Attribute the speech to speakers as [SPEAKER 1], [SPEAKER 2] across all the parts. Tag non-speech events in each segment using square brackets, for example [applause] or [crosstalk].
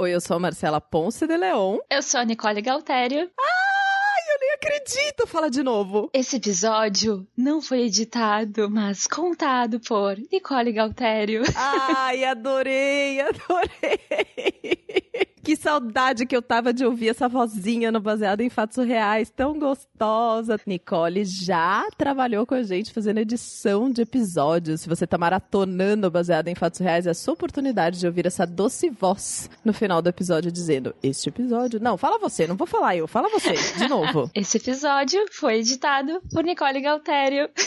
[SPEAKER 1] Oi, eu sou a Marcela Ponce de Leon.
[SPEAKER 2] Eu sou a Nicole Galtério.
[SPEAKER 1] Ai, eu nem acredito! Fala de novo.
[SPEAKER 2] Esse episódio não foi editado, mas contado por Nicole Galtério.
[SPEAKER 1] Ai, adorei, adorei. Que saudade que eu tava de ouvir essa vozinha no Baseado em Fatos Reais, tão gostosa. Nicole já trabalhou com a gente fazendo edição de episódios. Se você tá maratonando Baseado em Fatos Reais, é a sua oportunidade de ouvir essa doce voz no final do episódio dizendo: Este episódio. Não, fala você, não vou falar eu, fala você, de novo. [laughs]
[SPEAKER 2] Esse episódio foi editado por Nicole Galtério. [laughs]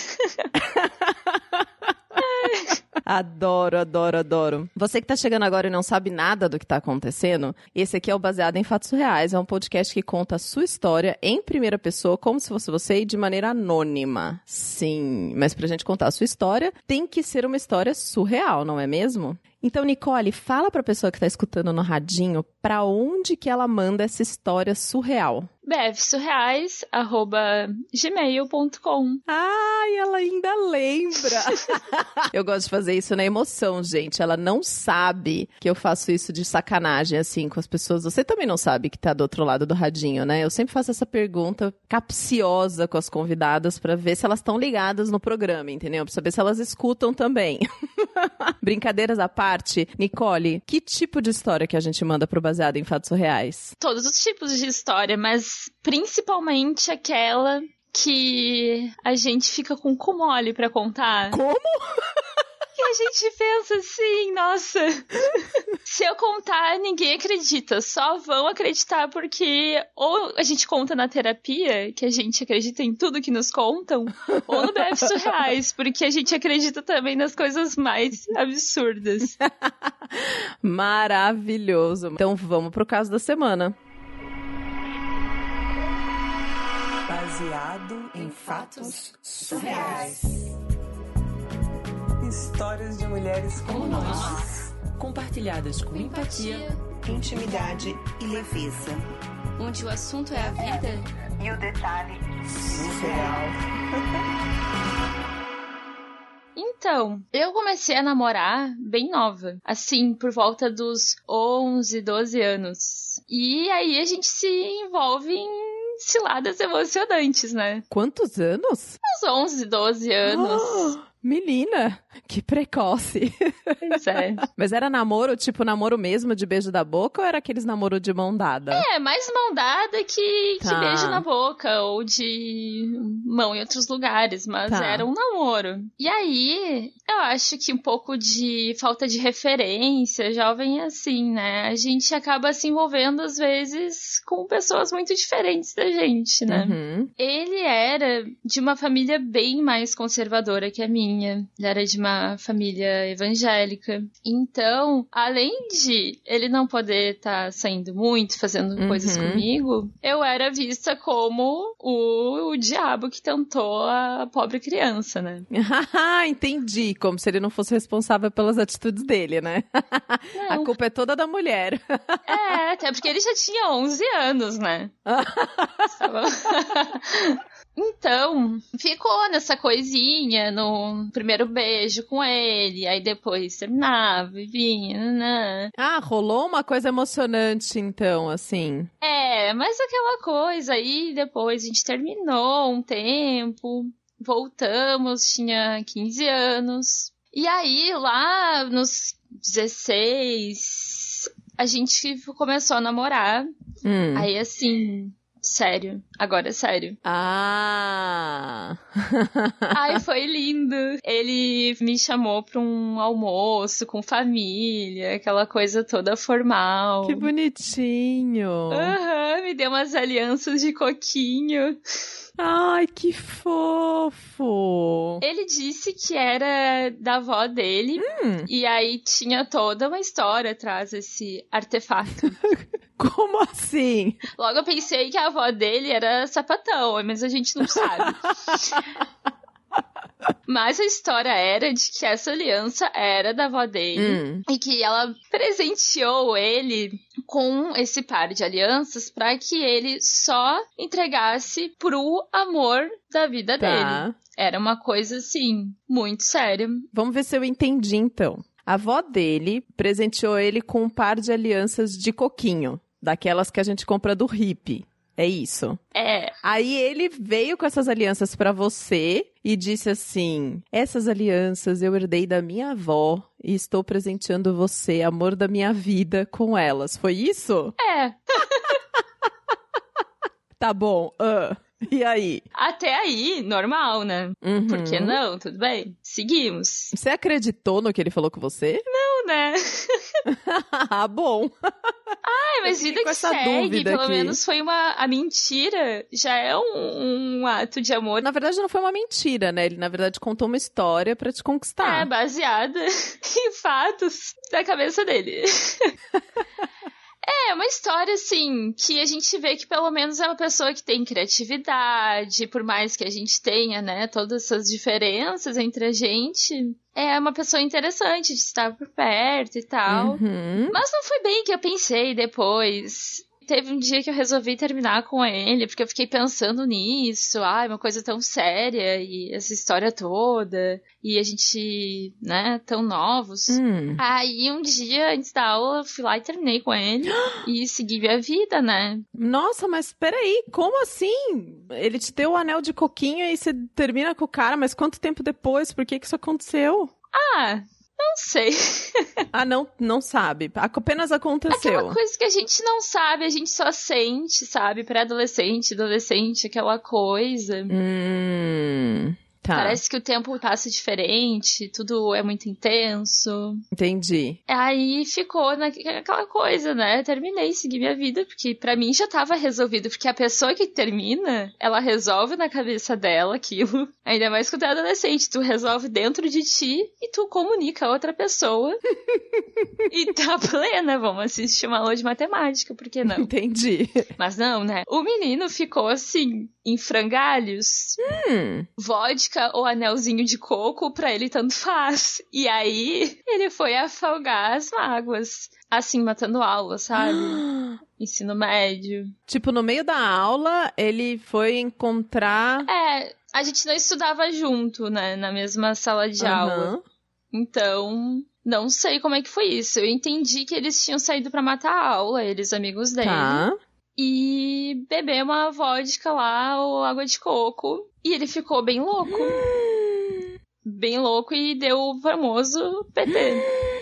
[SPEAKER 2] [laughs]
[SPEAKER 1] Adoro, adoro, adoro. Você que tá chegando agora e não sabe nada do que tá acontecendo, esse aqui é o Baseado em Fatos Reais. É um podcast que conta a sua história em primeira pessoa, como se fosse você, e de maneira anônima. Sim, mas pra gente contar a sua história, tem que ser uma história surreal, não é mesmo? Então, Nicole, fala pra pessoa que tá escutando no radinho pra onde que ela manda essa história surreal.
[SPEAKER 2] bfsurreais.gmail.com
[SPEAKER 1] Ai, ela ainda lembra. [laughs] eu gosto de fazer isso na emoção, gente. Ela não sabe que eu faço isso de sacanagem, assim, com as pessoas. Você também não sabe que tá do outro lado do radinho, né? Eu sempre faço essa pergunta capciosa com as convidadas pra ver se elas estão ligadas no programa, entendeu? Pra saber se elas escutam também. [laughs] Brincadeiras à parte, Nicole, que tipo de história que a gente manda pro Baseado em Fatos Reais?
[SPEAKER 2] Todos os tipos de história, mas principalmente aquela que a gente fica com cu mole pra contar.
[SPEAKER 1] Como?
[SPEAKER 2] E a gente pensa assim, nossa, se eu contar, ninguém acredita. Só vão acreditar porque ou a gente conta na terapia, que a gente acredita em tudo que nos contam, ou no BF Surreais, porque a gente acredita também nas coisas mais absurdas. [laughs]
[SPEAKER 1] Maravilhoso. Então vamos pro caso da semana.
[SPEAKER 3] Baseado em fatos surreais. Histórias de mulheres como nós,
[SPEAKER 4] compartilhadas com empatia,
[SPEAKER 3] intimidade e leveza.
[SPEAKER 4] onde o assunto é a vida
[SPEAKER 3] E o detalhe surreal. [laughs]
[SPEAKER 2] Então, eu comecei a namorar bem nova, assim, por volta dos 11, 12 anos. E aí a gente se envolve em ciladas emocionantes, né?
[SPEAKER 1] Quantos anos?
[SPEAKER 2] Uns 11, 12 anos. [gasps]
[SPEAKER 1] Ah, menina, que precoce.
[SPEAKER 2] Pois é. [laughs]
[SPEAKER 1] Mas era namoro, tipo namoro mesmo de beijo da boca ou era aqueles namoro de mão dada?
[SPEAKER 2] É, mais mão dada que, que
[SPEAKER 1] Tá.
[SPEAKER 2] beijo na boca ou de mão em outros lugares, mas
[SPEAKER 1] Tá.
[SPEAKER 2] era um namoro. E aí, eu acho que um pouco de falta de referência, jovem é assim, né? A gente acaba se envolvendo às vezes com pessoas muito diferentes da gente, né?
[SPEAKER 1] Uhum.
[SPEAKER 2] Ele era de uma família bem mais conservadora que a minha. Ele era de uma família evangélica. Então, além de ele não poder estar saindo muito, fazendo
[SPEAKER 1] Uhum.
[SPEAKER 2] coisas comigo, eu era vista como o, o diabo que tentou a pobre criança, né? [laughs]
[SPEAKER 1] Entendi. Como se ele não fosse responsável pelas atitudes dele, né? [laughs] A culpa é toda da mulher. [laughs]
[SPEAKER 2] É, até porque ele já tinha 11 anos, né? Então, ficou nessa coisinha no primeiro beijo com ele, aí depois terminava e vinha. nanã.
[SPEAKER 1] Ah, rolou uma coisa emocionante, então, assim.
[SPEAKER 2] É, mas aquela coisa aí, depois a gente terminou um tempo, voltamos, tinha 15 anos. E aí, lá nos 16, a gente começou a namorar.
[SPEAKER 1] Hum.
[SPEAKER 2] Aí assim, sério, agora é sério.
[SPEAKER 1] Ah.
[SPEAKER 2] Ai, [laughs] foi lindo. Ele me chamou pra um almoço com família, aquela coisa toda formal.
[SPEAKER 1] que bonitinho.
[SPEAKER 2] Aham, me deu umas alianças de coquinho.
[SPEAKER 1] Ai, que fofo.
[SPEAKER 2] Ele disse que era da avó dele,
[SPEAKER 1] Hum.
[SPEAKER 2] e aí tinha toda uma história atrás desse artefato. [laughs]
[SPEAKER 1] Como assim?
[SPEAKER 2] Logo eu pensei que a avó dele era sapatão, mas a gente não sabe. [laughs] Mas a história era de que essa aliança era da avó dele.
[SPEAKER 1] Hum.
[SPEAKER 2] E que ela presenteou ele com esse par de alianças para que ele só entregasse pro amor da vida dele.
[SPEAKER 1] Tá.
[SPEAKER 2] Era uma coisa assim, muito séria.
[SPEAKER 1] Vamos ver se eu entendi então. A avó dele presenteou ele com um par de alianças de coquinho, daquelas que a gente compra do hippie. É isso.
[SPEAKER 2] É,
[SPEAKER 1] Aí ele veio com essas alianças pra você e disse assim: Essas alianças eu herdei da minha avó e estou presenteando você, amor da minha vida, com elas. Foi isso?
[SPEAKER 2] é. [laughs]
[SPEAKER 1] Tá bom. ah. [laughs] E aí?
[SPEAKER 2] Até aí, normal, né?
[SPEAKER 1] Uhum.
[SPEAKER 2] Por que não? Tudo bem. Seguimos.
[SPEAKER 1] Você acreditou no que ele falou com você?
[SPEAKER 2] Não, né? [laughs]
[SPEAKER 1] ah, bom.
[SPEAKER 2] É, mas vida que segue, pelo
[SPEAKER 1] aqui.
[SPEAKER 2] menos foi uma. A mentira já é um, um ato de amor.
[SPEAKER 1] Na verdade, não foi uma mentira, né? Ele, na verdade, contou uma história pra te
[SPEAKER 2] É,
[SPEAKER 1] conquistar.
[SPEAKER 2] baseada [laughs] em fatos da cabeça dele. É, uma história, assim, que a gente vê que pelo menos é uma pessoa que tem criatividade, por mais que a gente tenha, né, todas essas diferenças entre a gente, é uma pessoa interessante de estar por perto e tal.
[SPEAKER 1] Uhum.
[SPEAKER 2] Mas não foi bem que eu pensei depois. Teve um dia que eu resolvi terminar com ele, porque eu fiquei pensando nisso. Ai, uma coisa tão séria e essa história toda. E a gente, né, tão novos.
[SPEAKER 1] Hum.
[SPEAKER 2] Aí um dia, antes da aula, eu fui lá e terminei com ele. [gasps] e segui minha vida, né?
[SPEAKER 1] Nossa, mas peraí, como assim? Ele te deu o anel de coquinho e você termina com o cara, mas quanto tempo depois? Por que, que isso aconteceu?
[SPEAKER 2] Ah, não sei. [laughs]
[SPEAKER 1] Ah, não, não sabe. Apenas aconteceu.
[SPEAKER 2] Aquela coisa que a gente não sabe, a gente só sente, sabe? Pré-adolescente, adolescente, aquela coisa.
[SPEAKER 1] Hum. Tá.
[SPEAKER 2] Parece que o tempo passa diferente, tudo é muito intenso.
[SPEAKER 1] Entendi.
[SPEAKER 2] Aí ficou naquela coisa, né? Terminei, segui minha vida, porque pra mim já tava resolvido. Porque a pessoa que termina, ela resolve na cabeça dela aquilo. [laughs] Ainda mais quando é adolescente, tu resolve dentro de ti e tu comunica a outra pessoa. [laughs] e tá plena, vamos assistir uma aula de matemática, por que não?
[SPEAKER 1] Entendi.
[SPEAKER 2] Mas não, né? O menino ficou assim, em frangalhos
[SPEAKER 1] Hum.
[SPEAKER 2] vodka ou anelzinho de coco, pra ele tanto faz. E aí, ele foi afogar as mágoas. Assim, matando aula, sabe? [gasps] Ensino médio.
[SPEAKER 1] Tipo, no meio da aula, ele foi encontrar.
[SPEAKER 2] É, a gente não estudava junto, né? Na mesma sala de aula.
[SPEAKER 1] Aham.
[SPEAKER 2] Então, não sei como é que foi isso. Eu entendi que eles tinham saído pra matar a aula, eles, amigos dele.
[SPEAKER 1] Tá.
[SPEAKER 2] E beber uma vodka lá ou água de coco. E ele ficou bem louco. [gasps] bem louco e deu o famoso PT. [gasps]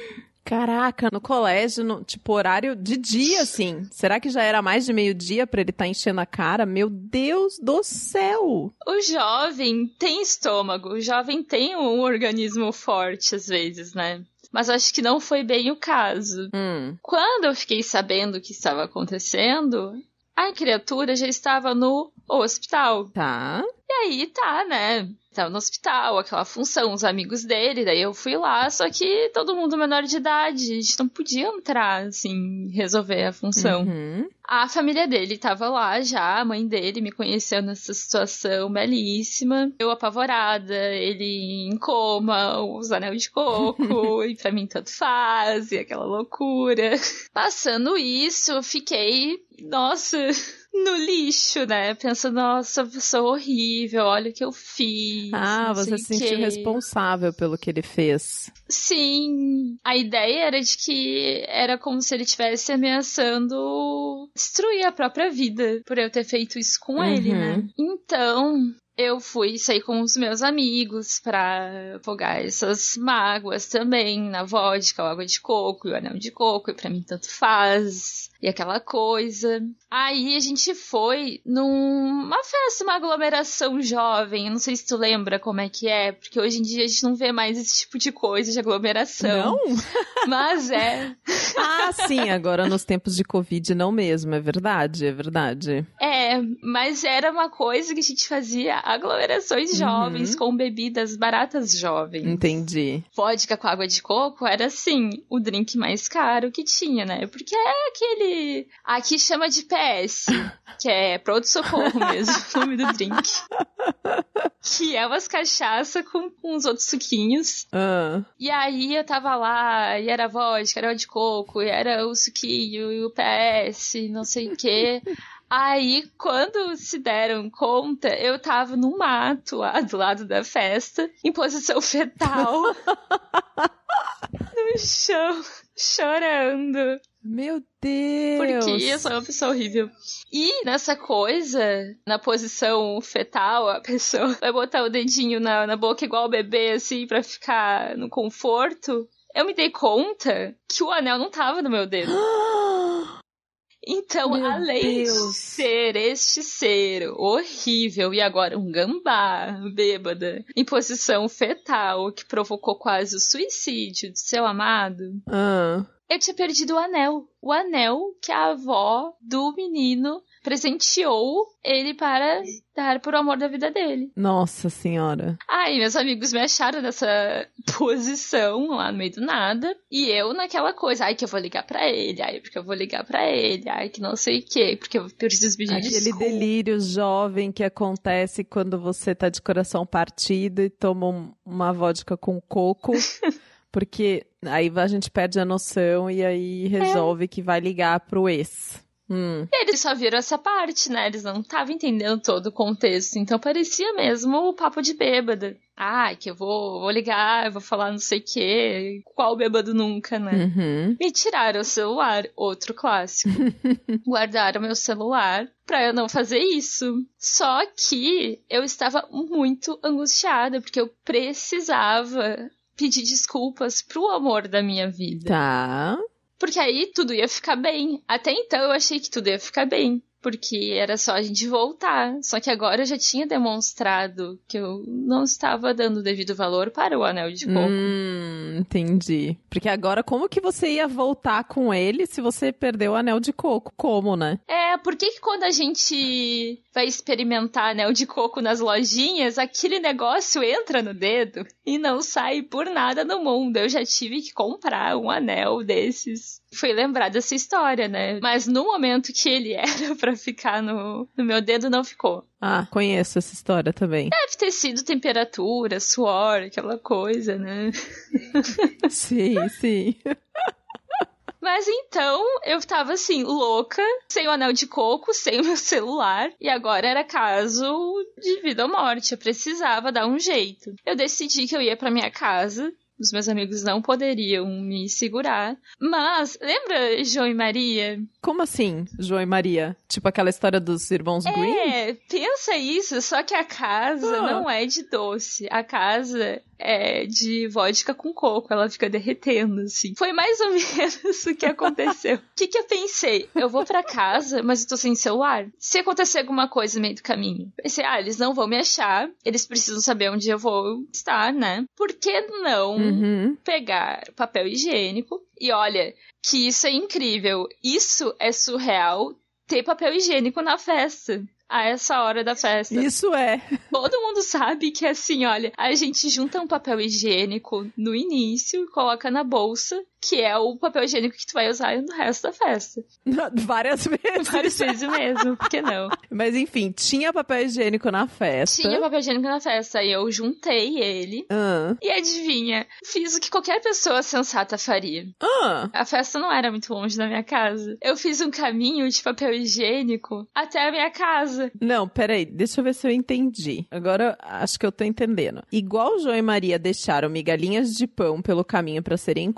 [SPEAKER 1] Caraca, no colégio, no, tipo, horário de dia, assim. Será que já era mais de meio-dia pra ele estar enchendo a cara? Meu Deus do céu!
[SPEAKER 2] O jovem tem estômago, o jovem tem um organismo forte às vezes, né? Mas acho que não foi bem o caso.
[SPEAKER 1] Hum.
[SPEAKER 2] Quando eu fiquei sabendo o que estava acontecendo, a criatura já estava no hospital.
[SPEAKER 1] Tá.
[SPEAKER 2] E aí tá, né? Tava no hospital, aquela função, os amigos dele, daí eu fui lá, só que todo mundo menor de idade, a gente não podia entrar, assim, resolver a função.
[SPEAKER 1] Uhum.
[SPEAKER 2] A família dele tava lá já, a mãe dele me conheceu nessa situação belíssima. Eu apavorada, ele em coma, os anel de coco, [laughs] e pra mim tanto faz, e aquela loucura. Passando isso, eu fiquei, nossa, no lixo, né? Pensando, nossa, eu sou horrível, olha o que eu fiz.
[SPEAKER 1] Ah, você se sentiu
[SPEAKER 2] quê.
[SPEAKER 1] responsável pelo que ele fez.
[SPEAKER 2] Sim, a ideia era de que era como se ele estivesse ameaçando destruir a própria vida por eu ter feito isso com ele,
[SPEAKER 1] Uhum.
[SPEAKER 2] né? Então, eu fui sair com os meus amigos pra afogar essas mágoas também na vodka, água de coco e o anel de coco, e pra mim tanto faz. E aquela coisa. Aí a gente foi numa festa, uma aglomeração jovem. Eu não sei se tu lembra como é que é, porque hoje em dia a gente não vê mais esse tipo de coisa de aglomeração.
[SPEAKER 1] Não? [laughs]
[SPEAKER 2] Mas é.
[SPEAKER 1] Ah, sim, agora nos tempos de Covid não mesmo, é verdade, é verdade.
[SPEAKER 2] É, mas era uma coisa que a gente fazia aglomerações jovens com bebidas baratas jovens.
[SPEAKER 1] Entendi.
[SPEAKER 2] Vodka com água de coco era assim, o drink mais caro que tinha, né? Porque é aquele. Aqui chama de PS, que é pronto socorro mesmo, [laughs] o nome do drink. Que é umas cachaça com, com uns outros suquinhos.
[SPEAKER 1] Ah,
[SPEAKER 2] E aí eu tava lá, e era vodka, era o de coco, e era o suquinho, e o PS, não sei o quê. Aí, quando se deram conta, eu tava num mato lá do lado da festa, em posição fetal. [laughs] no chão, chorando.
[SPEAKER 1] Meu Deus!
[SPEAKER 2] Porque eu sou uma pessoa horrível. E nessa coisa, na posição fetal, a pessoa [laughs] vai botar o dedinho na, na boca igual o bebê, assim, pra ficar no conforto. Eu me dei conta que o anel não tava no meu dedo. [gasps] Então,
[SPEAKER 1] Meu
[SPEAKER 2] além
[SPEAKER 1] Deus.
[SPEAKER 2] de ser este ser horrível e agora um gambá bêbada em posição fetal que provocou quase o suicídio de seu amado,
[SPEAKER 1] Ah,
[SPEAKER 2] eu tinha perdido o anel. O anel que a avó do menino presenteou ele para dar por amor da vida dele.
[SPEAKER 1] nossa senhora.
[SPEAKER 2] Ai, meus amigos me acharam nessa [laughs] posição lá no meio do nada. E eu naquela coisa, ai, que eu vou ligar pra ele, ai, porque eu vou ligar pra ele, ai, que não sei o quê, porque eu preciso pedir
[SPEAKER 1] Aquele
[SPEAKER 2] desculpa.
[SPEAKER 1] delírio jovem que acontece quando você tá de coração partido e toma um- uma vodka com coco. [laughs] Porque aí a gente perde a noção e aí resolve que vai ligar pro ex. Hum.
[SPEAKER 2] Eles só viram essa parte, né? Eles não estavam entendendo todo o contexto. Então parecia mesmo o papo de bêbada. Ai, que eu vou, vou ligar, eu vou falar não sei o quê. Qual bêbado nunca, né?
[SPEAKER 1] Uhum.
[SPEAKER 2] Me tiraram o celular, outro clássico. [laughs] Guardaram meu celular pra eu não fazer isso. Só que eu estava muito angustiada, porque eu precisava pedir desculpas pro amor da minha vida.
[SPEAKER 1] Tá.
[SPEAKER 2] Porque aí tudo ia ficar bem. Até então eu achei que tudo ia ficar bem. Porque era só a gente voltar. Só que agora eu já tinha demonstrado que eu não estava dando o devido valor para o anel de coco.
[SPEAKER 1] Hum, entendi. Porque agora, como que você ia voltar com ele se você perdeu o anel de coco? Como, né?
[SPEAKER 2] É, por que, que quando a gente vai experimentar anel de coco nas lojinhas, aquele negócio entra no dedo e não sai por nada no mundo? Eu já tive que comprar um anel desses. Foi lembrar dessa história, né? Mas no momento que ele [laughs] era pra ficar no, no meu dedo, não ficou.
[SPEAKER 1] Ah, conheço essa história também.
[SPEAKER 2] Deve ter sido temperatura, suor, aquela coisa, né? [laughs]
[SPEAKER 1] sim, sim. [laughs]
[SPEAKER 2] Mas então eu tava assim, louca, sem o anel de coco, sem o meu celular, e agora era caso de vida ou morte. Eu precisava dar um jeito. Eu decidi que eu ia pra minha casa. Os meus amigos não poderiam me segurar. Mas, lembra João e Maria?
[SPEAKER 1] Como assim, João e Maria? Tipo aquela história dos irmãos Green?
[SPEAKER 2] É, pensa isso, só que a casa
[SPEAKER 1] Ah.
[SPEAKER 2] não é de doce. A casa é de vodka com coco, ela fica derretendo, assim. Foi mais ou [laughs] menos o que aconteceu. O que, que eu pensei? Eu vou pra casa, mas eu tô sem celular. Se acontecer alguma coisa no meio do caminho, pensei, ah, eles não vão me achar, eles precisam saber onde eu vou estar, né? Por que não
[SPEAKER 1] Uhum.
[SPEAKER 2] pegar papel higiênico? E olha, que isso é incrível. Isso é surreal ter papel higiênico na festa. A essa hora da festa.
[SPEAKER 1] Isso é.
[SPEAKER 2] Todo mundo sabe que assim, olha, a gente junta um papel higiênico no início e coloca na bolsa, que é o papel higiênico que tu vai usar no resto da festa. [laughs]
[SPEAKER 1] Várias vezes.
[SPEAKER 2] Várias vezes mesmo, por que não? [laughs]
[SPEAKER 1] Mas enfim, tinha papel higiênico na festa.
[SPEAKER 2] Tinha papel higiênico na festa, e eu juntei ele.
[SPEAKER 1] Ah.
[SPEAKER 2] E adivinha, fiz o que qualquer pessoa sensata faria.
[SPEAKER 1] Ah.
[SPEAKER 2] A festa não era muito longe da minha casa. Eu fiz um caminho de papel higiênico até a minha casa.
[SPEAKER 1] Não, peraí, deixa eu ver se eu entendi. Agora acho que eu tô entendendo. Igual João e Maria deixaram migalhinhas de pão pelo caminho pra serem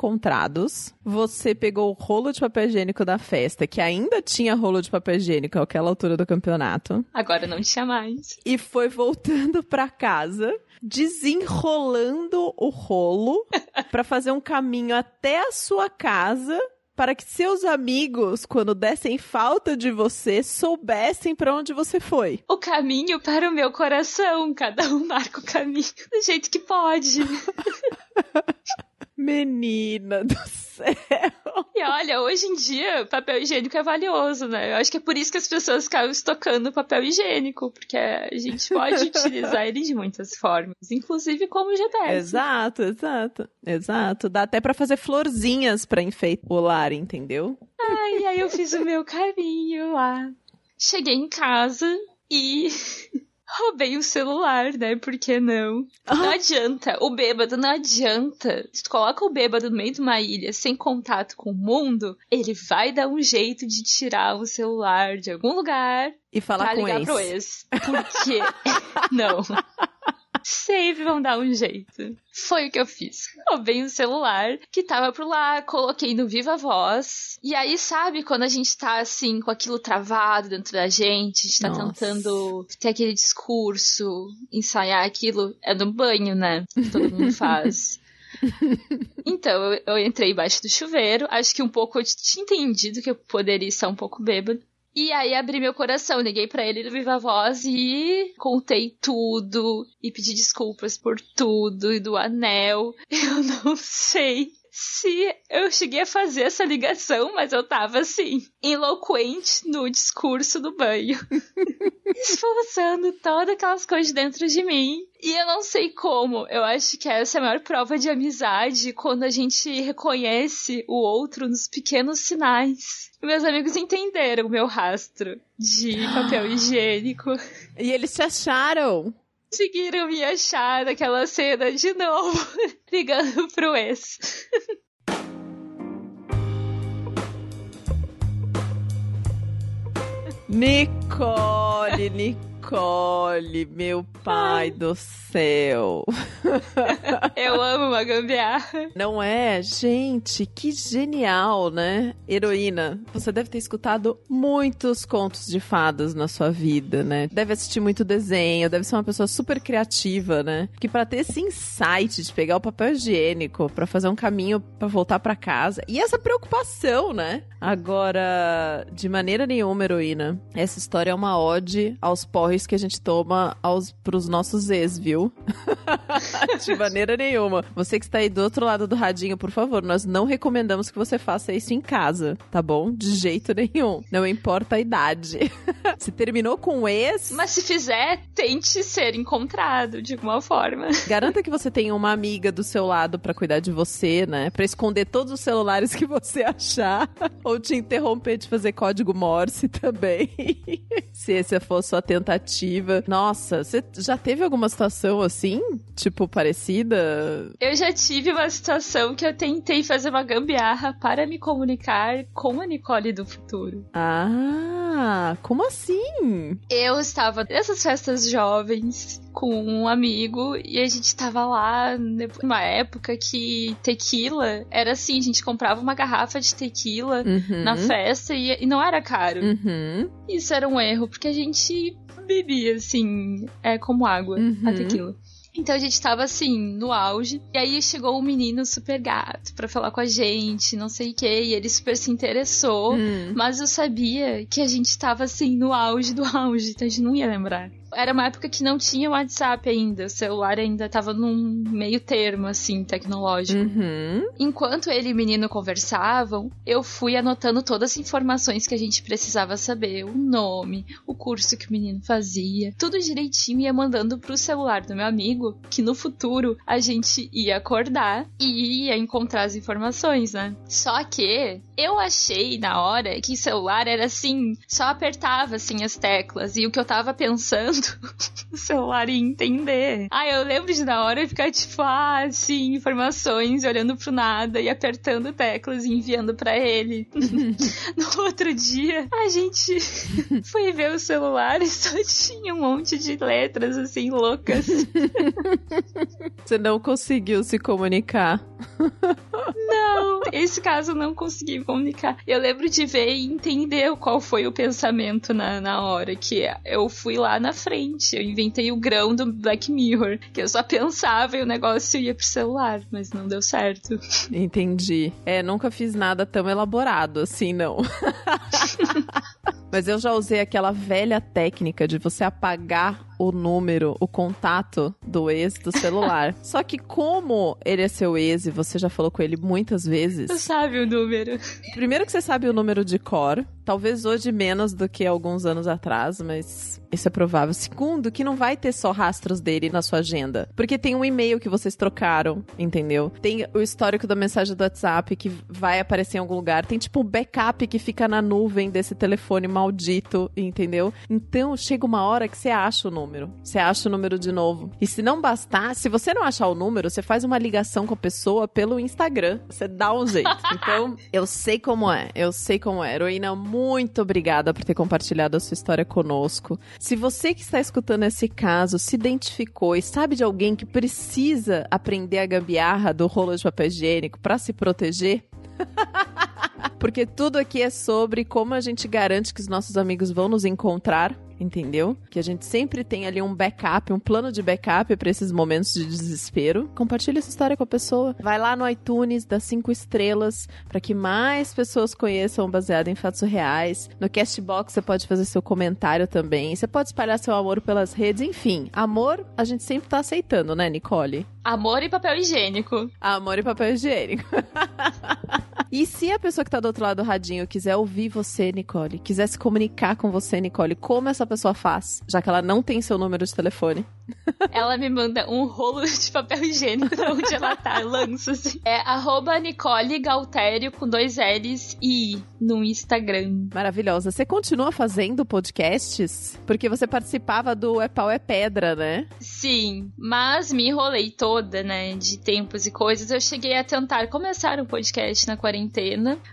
[SPEAKER 1] você pegou o rolo de papel higiênico da festa, que ainda tinha rolo de papel higiênico àquela altura do campeonato,
[SPEAKER 2] Agora não tinha mais.
[SPEAKER 1] e foi voltando [laughs] pra casa, desenrolando o rolo [laughs] pra fazer um caminho até a sua casa. Para que seus amigos, quando dessem falta de você, soubessem pra onde você foi.
[SPEAKER 2] O caminho para o meu coração. Cada um marca o caminho do jeito que pode. [laughs]
[SPEAKER 1] Menina do céu.
[SPEAKER 2] E olha, hoje em dia, papel higiênico é valioso, né? Eu acho que é por isso que as pessoas ficam estocando papel higiênico, porque a gente pode utilizar ele de muitas formas, inclusive como GPS.
[SPEAKER 1] Exato, exato, exato. Dá até pra fazer florzinhas pra enfeitar o lar, entendeu?
[SPEAKER 2] Ai, aí eu fiz o meu caminho lá. Cheguei em casa e roubei o celular, né? Por que não? Não adianta. O bêbado não adianta. Se tu coloca o bêbado no meio de uma ilha sem contato com o mundo, ele vai dar um jeito de tirar o celular de algum lugar
[SPEAKER 1] E falar
[SPEAKER 2] pra
[SPEAKER 1] com
[SPEAKER 2] ligar
[SPEAKER 1] ex.
[SPEAKER 2] pro ex. Por quê? [laughs] não. Sempre vão dar um jeito. Foi o que eu fiz. Roubei um celular que tava por lá, coloquei no Viva Voz. E aí, sabe, quando a gente tá assim, com aquilo travado dentro da gente, a gente tá
[SPEAKER 1] Nossa.
[SPEAKER 2] tentando ter aquele discurso, ensaiar aquilo, é no banho, né? Todo mundo [laughs] faz. Então, eu, eu entrei embaixo do chuveiro. Acho que um pouco eu tinha entendido que eu poderia estar um pouco bêbado. E aí abri meu coração, liguei pra ele no Viva Voz e contei tudo e pedi desculpas por tudo e do anel. [laughs] Eu não sei se eu cheguei a fazer essa ligação, mas eu tava assim, eloquente no discurso do banho. [laughs] expulsando todas aquelas coisas dentro de mim. E eu não sei como. Eu acho que essa é a maior prova de amizade quando a gente reconhece o outro nos pequenos sinais. Meus amigos entenderam o meu rastro de [gasps] papel higiênico.
[SPEAKER 1] E eles te acharam.
[SPEAKER 2] Conseguiram me achar naquela cena de novo, [laughs] ligando pro ex.
[SPEAKER 1] Nicole, Nicole, meu pai do céu. [laughs]
[SPEAKER 2] Eu amo uma gambiarra.
[SPEAKER 1] Não é? Gente, que genial, né? Heroína, você deve ter escutado muitos contos de fadas na sua vida, né? Deve assistir muito desenho, deve ser uma pessoa super criativa, né? Que pra ter esse insight de pegar o papel higiênico pra fazer um caminho pra voltar pra casa e essa preocupação, né? Agora, de maneira nenhuma, heroína, essa história é uma ode aos porres que a gente toma aos pros nossos ex, viu? [laughs] de maneira nenhuma. Você que está aí do outro lado do radinho, por favor, nós não recomendamos que você faça isso em casa, tá bom? De jeito nenhum. Não importa a idade. [laughs] se terminou com o ex,
[SPEAKER 2] Mas se fizer, tente ser encontrado de alguma forma. [laughs]
[SPEAKER 1] garanta que você tenha uma amiga do seu lado pra cuidar de você, né? Pra esconder todos os celulares que você achar ou te interromper de fazer código Morse também. se essa for sua tentativa. Nossa, você já teve alguma situação assim, tipo parecida?
[SPEAKER 2] Eu já tive uma situação que eu tentei fazer uma gambiarra para me comunicar com a Nicole do futuro.
[SPEAKER 1] Ah, como assim?
[SPEAKER 2] Eu estava nessas festas jovens com um amigo e a gente tava lá numa época que tequila era assim, a gente comprava uma garrafa de tequila
[SPEAKER 1] Uhum.
[SPEAKER 2] na festa e, e não era caro.
[SPEAKER 1] Uhum.
[SPEAKER 2] Isso era um erro, porque a gente bebia assim, é como água,
[SPEAKER 1] Uhum.
[SPEAKER 2] a tequila. Então a gente tava assim, no auge. E aí chegou um menino super gato pra falar com a gente, não sei o que. E ele super se interessou.
[SPEAKER 1] Hum.
[SPEAKER 2] Mas eu sabia que a gente tava assim, no auge do auge, então a gente não ia lembrar. Era uma época que não tinha WhatsApp ainda, o celular ainda tava num meio termo, assim, tecnológico.
[SPEAKER 1] Uhum.
[SPEAKER 2] Enquanto ele e o menino conversavam, eu fui anotando todas as informações que a gente precisava saber: o nome, o curso que o menino fazia, tudo direitinho e ia mandando pro celular do meu amigo, que no futuro a gente ia acordar e ia encontrar as informações, né? Só que eu achei na hora que o celular era assim, só apertava assim as teclas e o que eu tava pensando, o [laughs] celular ia entender. Ah, eu lembro de na hora ficar tipo, ah, sim, informações, olhando pro nada e apertando teclas e enviando pra ele. [laughs] [laughs] no outro dia, a gente foi ver o celular e só tinha um monte de letras assim loucas.
[SPEAKER 1] Você não conseguiu se comunicar.
[SPEAKER 2] Não, esse caso eu não consegui comunicar. Eu lembro de ver e entender qual foi o pensamento na, na hora, que eu fui lá na frente, eu inventei o grão do Black Mirror, que eu só pensava e o negócio ia pro celular, mas não deu certo.
[SPEAKER 1] Entendi. É, nunca fiz nada tão elaborado assim, não. [laughs] Mas eu já usei aquela velha técnica de você apagar o número, o contato do ex do celular. [laughs] Só que como ele é seu ex e você já falou com ele muitas vezes,
[SPEAKER 2] Você sabe o número.
[SPEAKER 1] Primeiro que você sabe o número de cor, talvez hoje menos do que alguns anos atrás, mas isso é provável. Segundo, que não vai ter só rastros dele na sua agenda, porque tem um e-mail que vocês trocaram, entendeu? Tem o histórico da mensagem do WhatsApp que vai aparecer em algum lugar, tem tipo um backup que fica na nuvem desse telefone maldito, entendeu? Então chega uma hora que você acha o número, você acha o número de novo. E se Se não bastar, se você não achar o número, você faz uma ligação com a pessoa pelo Instagram. Você dá um jeito. [laughs] Então, eu sei como é. Eu sei como é. Heroína, muito obrigada por ter compartilhado a sua história conosco. Se você que está escutando esse caso se identificou e sabe de alguém que precisa aprender a gambiarra do rolo de papel higiênico para se proteger, [laughs] porque tudo aqui é sobre como a gente garante que os nossos amigos vão nos encontrar entendeu? Que a gente sempre tem ali um backup, um plano de backup para esses momentos de desespero. Compartilha essa história com a pessoa. Vai lá no iTunes, dá cinco estrelas para que mais pessoas conheçam baseado em fatos reais. No Castbox você pode fazer seu comentário também. Você pode espalhar seu amor pelas redes, enfim. Amor, a gente sempre tá aceitando, né, Nicole?
[SPEAKER 2] Amor e papel higiênico.
[SPEAKER 1] Amor e papel higiênico. [laughs] E se a pessoa que tá do outro lado do radinho quiser ouvir você, Nicole, quiser se comunicar com você, Nicole, como essa pessoa faz, já que ela não tem seu número de telefone? [laughs]
[SPEAKER 2] Ela me manda um rolo de papel higiênico de onde ela tá, lança assim. É arroba Nicole Galtério com dois L's e I no Instagram.
[SPEAKER 1] Maravilhosa. Você continua fazendo podcasts? Porque você participava do É Pau é Pedra, né?
[SPEAKER 2] Sim, mas me enrolei toda, né, de tempos e coisas. Eu cheguei a tentar começar um podcast na quarentena.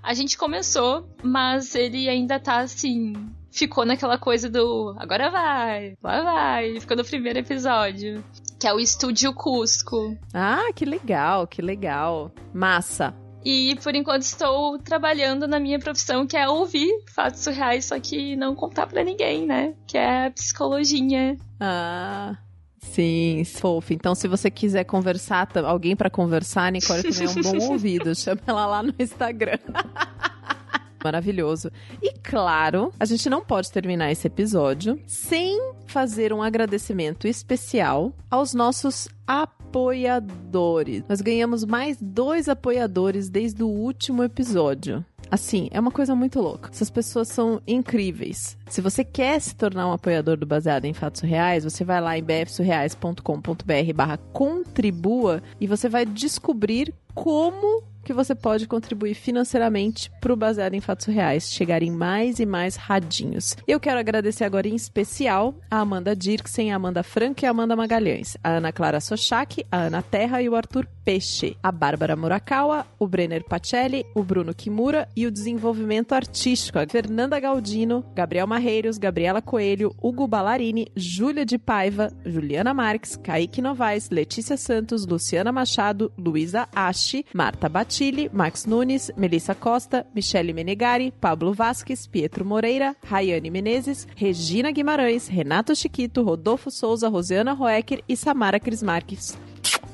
[SPEAKER 2] A gente começou, mas ele ainda tá assim, ficou naquela coisa do agora vai, vai, vai. Ele ficou no primeiro episódio. Que é o Estúdio Cusco.
[SPEAKER 1] Ah, que legal, que legal. Massa.
[SPEAKER 2] E por enquanto estou trabalhando na minha profissão, que é ouvir fatos surreais, só que não contar pra ninguém, né? Que é a psicologia.
[SPEAKER 1] Ah. Sim, fofo. Então, se você quiser conversar, alguém pra conversar, Nicole também é um bom [laughs] ouvido. Chama ela lá no Instagram. [laughs] Maravilhoso. E claro, a gente não pode terminar esse episódio sem fazer um agradecimento especial aos nossos apoiadores. Nós ganhamos mais dois apoiadores desde o último episódio. Assim, é uma coisa muito louca. Essas pessoas são incríveis. Se você quer se tornar um apoiador do Baseado em Fatos Reais, você vai lá em bfsurreais.com.br barra contribua e você vai descobrir como que você pode contribuir financeiramente para o Baseado em Fatos Reais chegar em mais e mais radinhos. Eu quero agradecer agora em especial a Amanda Dirksen, a Amanda Franco e a Amanda Magalhães, a Ana Clara Sochak, a Ana Terra e o Arthur Peixe, a Bárbara Murakawa, o Brenner Pacelli, o Bruno Kimura e o desenvolvimento artístico, a Fernanda Galdino, Gabriel Marreiros, Gabriela Coelho, Hugo Ballarini, Júlia de Paiva, Juliana Marques, Kaique Novaes, Letícia Santos, Luciana Machado, Luísa Ashi, Marta Batilli, Max Nunes, Melissa Costa, Michele Menegari, Pablo Vasques, Pietro Moreira, Rayane Menezes, Regina Guimarães, Renato Chiquito, Rodolfo Souza, Rosiana Roecker e Samara Cris Marques.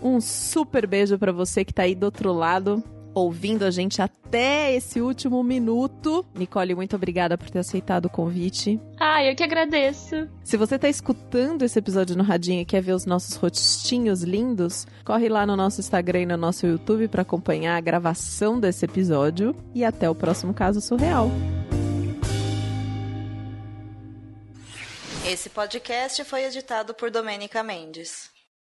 [SPEAKER 1] Um super beijo para você que tá aí do outro lado ouvindo a gente até esse último minuto. Nicole, muito obrigada por ter aceitado o convite.
[SPEAKER 2] Ah, eu que agradeço.
[SPEAKER 1] Se você tá escutando esse episódio no Radinho e quer ver os nossos rostinhos lindos, corre lá no nosso Instagram e no nosso YouTube para acompanhar a gravação desse episódio. E até o próximo caso surreal.
[SPEAKER 5] Esse podcast foi editado por Domênica Mendes.